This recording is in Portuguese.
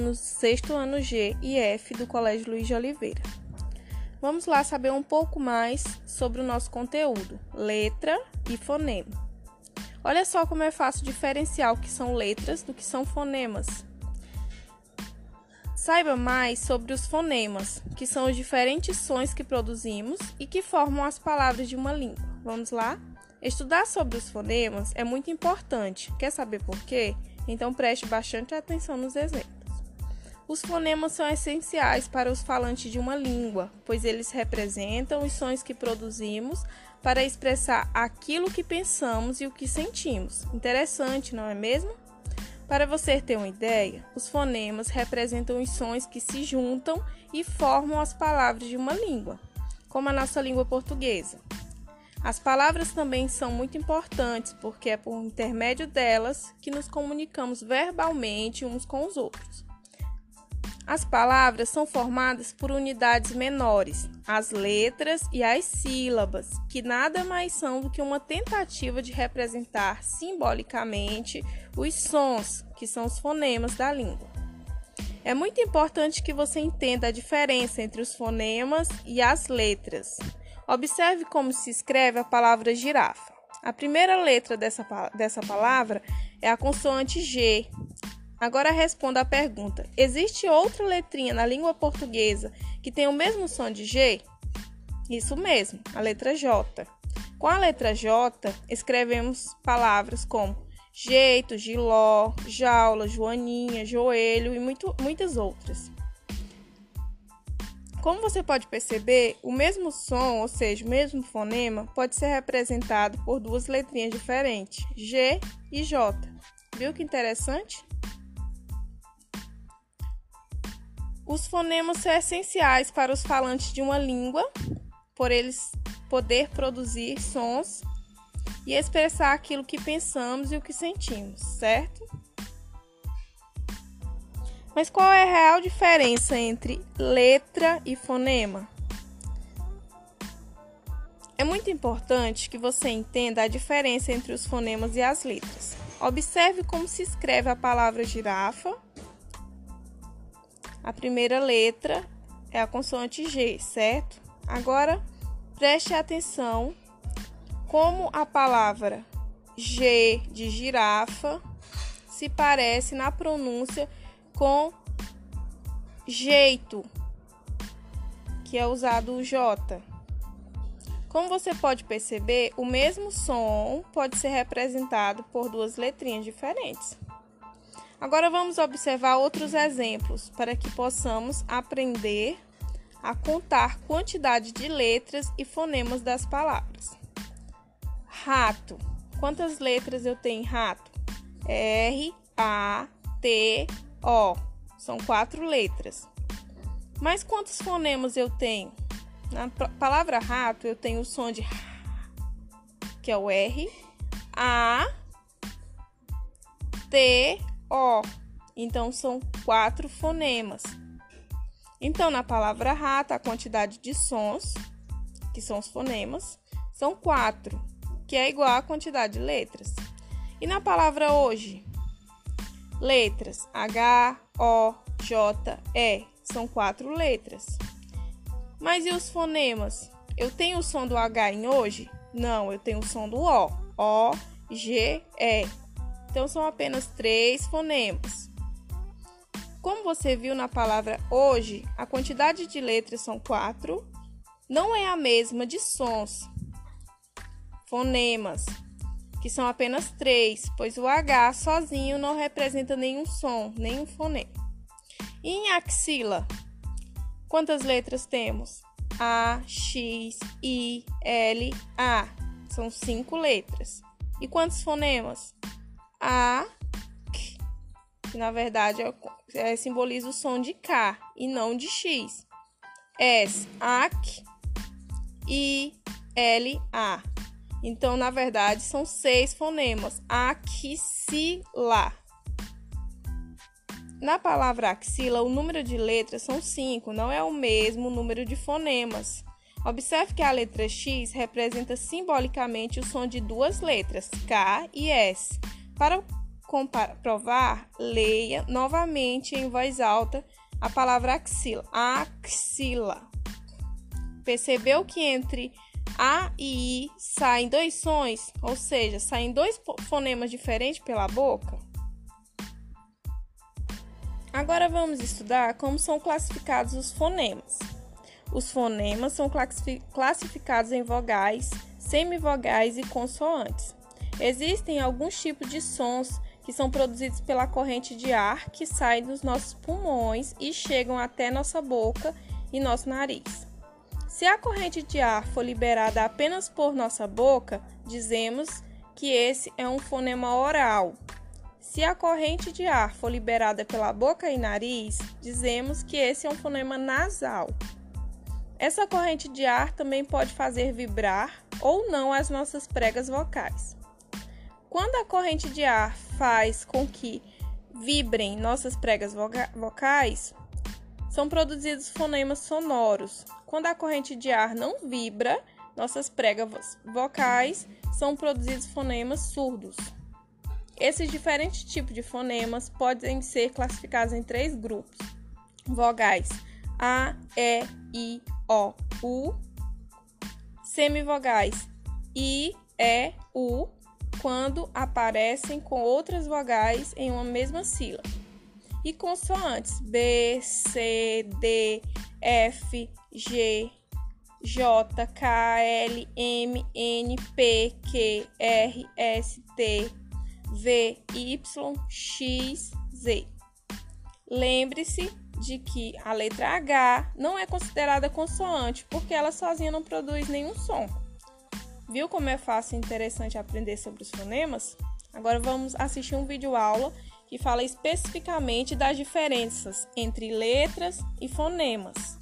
no sexto ano G e F do Colégio Luiz de Oliveira. Vamos lá saber um pouco mais sobre o nosso conteúdo, letra e fonema. Olha só como é fácil diferenciar o que são letras do que são fonemas. Saiba mais sobre os fonemas, que são os diferentes sons que produzimos e que formam as palavras de uma língua. Vamos lá? Estudar sobre os fonemas é muito importante. Quer saber por quê? Então preste bastante atenção nos exemplos. Os fonemas são essenciais para os falantes de uma língua, pois eles representam os sons que produzimos para expressar aquilo que pensamos e o que sentimos. Interessante, não é mesmo? Para você ter uma ideia, os fonemas representam os sons que se juntam e formam as palavras de uma língua, como a nossa língua portuguesa. As palavras também são muito importantes porque é por intermédio delas que nos comunicamos verbalmente uns com os outros. As palavras são formadas por unidades menores, as letras e as sílabas, que nada mais são do que uma tentativa de representar simbolicamente os sons, que são os fonemas da língua. É muito importante que você entenda a diferença entre os fonemas e as letras. Observe como se escreve a palavra girafa. A primeira letra dessa, dessa palavra é a consoante G. Agora responda a pergunta: existe outra letrinha na língua portuguesa que tem o mesmo som de G? Isso mesmo, a letra J. Com a letra J, escrevemos palavras como jeito, giló, jaula, joaninha, joelho e muito, muitas outras. Como você pode perceber, o mesmo som, ou seja, o mesmo fonema, pode ser representado por duas letrinhas diferentes, G e J. Viu que interessante? Os fonemas são essenciais para os falantes de uma língua, por eles poder produzir sons e expressar aquilo que pensamos e o que sentimos, certo? Mas qual é a real diferença entre letra e fonema? É muito importante que você entenda a diferença entre os fonemas e as letras. Observe como se escreve a palavra girafa. A primeira letra é a consoante G, certo? Agora, preste atenção como a palavra G de girafa se parece na pronúncia com jeito, que é usado o J. Como você pode perceber, o mesmo som pode ser representado por duas letrinhas diferentes. Agora vamos observar outros exemplos para que possamos aprender a contar quantidade de letras e fonemas das palavras. Rato. Quantas letras eu tenho em rato? R, A, T, O. São quatro letras. Mas quantos fonemas eu tenho? Na palavra rato, eu tenho o som de que é o R, A, T, O. Então são quatro fonemas. Então, na palavra rato, a quantidade de sons, que são os fonemas, são quatro, que é igual à quantidade de letras. E na palavra hoje, Letras H, O, J, E são quatro letras. Mas e os fonemas? Eu tenho o som do H em hoje? Não, eu tenho o som do O. O, G, E. Então são apenas três fonemas. Como você viu na palavra hoje, a quantidade de letras são quatro, não é a mesma de sons, fonemas que são apenas três, pois o H sozinho não representa nenhum som, nenhum fonema. E em axila, quantas letras temos? A, X, I, L, A. São cinco letras. E quantos fonemas? A, que na verdade é, é, simboliza o som de K e não de X. S, AC, I, L, A. Então, na verdade, são seis fonemas. Axila. Na palavra axila, o número de letras são cinco, não é o mesmo número de fonemas. Observe que a letra X representa simbolicamente o som de duas letras, K e S. Para comprovar, leia novamente em voz alta a palavra axila. Axila. Percebeu que entre A e I saem dois sons, ou seja, saem dois fonemas diferentes pela boca? Agora vamos estudar como são classificados os fonemas. Os fonemas são classificados em vogais, semivogais e consoantes. Existem alguns tipos de sons que são produzidos pela corrente de ar que sai dos nossos pulmões e chegam até nossa boca e nosso nariz. Se a corrente de ar for liberada apenas por nossa boca, dizemos que esse é um fonema oral. Se a corrente de ar for liberada pela boca e nariz, dizemos que esse é um fonema nasal. Essa corrente de ar também pode fazer vibrar ou não as nossas pregas vocais. Quando a corrente de ar faz com que vibrem nossas pregas vocais, são produzidos fonemas sonoros. Quando a corrente de ar não vibra, nossas pregas vocais são produzidos fonemas surdos. Esses diferentes tipos de fonemas podem ser classificados em três grupos: vogais A, E, I, O, U, semivogais I, E, U, quando aparecem com outras vogais em uma mesma sílaba, e consoantes B, C, D, F, G, J, K, L, M, N, P, Q, R, S, T, V, Y, X, Z. Lembre-se de que a letra H não é considerada consoante porque ela sozinha não produz nenhum som. Viu como é fácil e interessante aprender sobre os fonemas? Agora vamos assistir um vídeo aula que fala especificamente das diferenças entre letras e fonemas.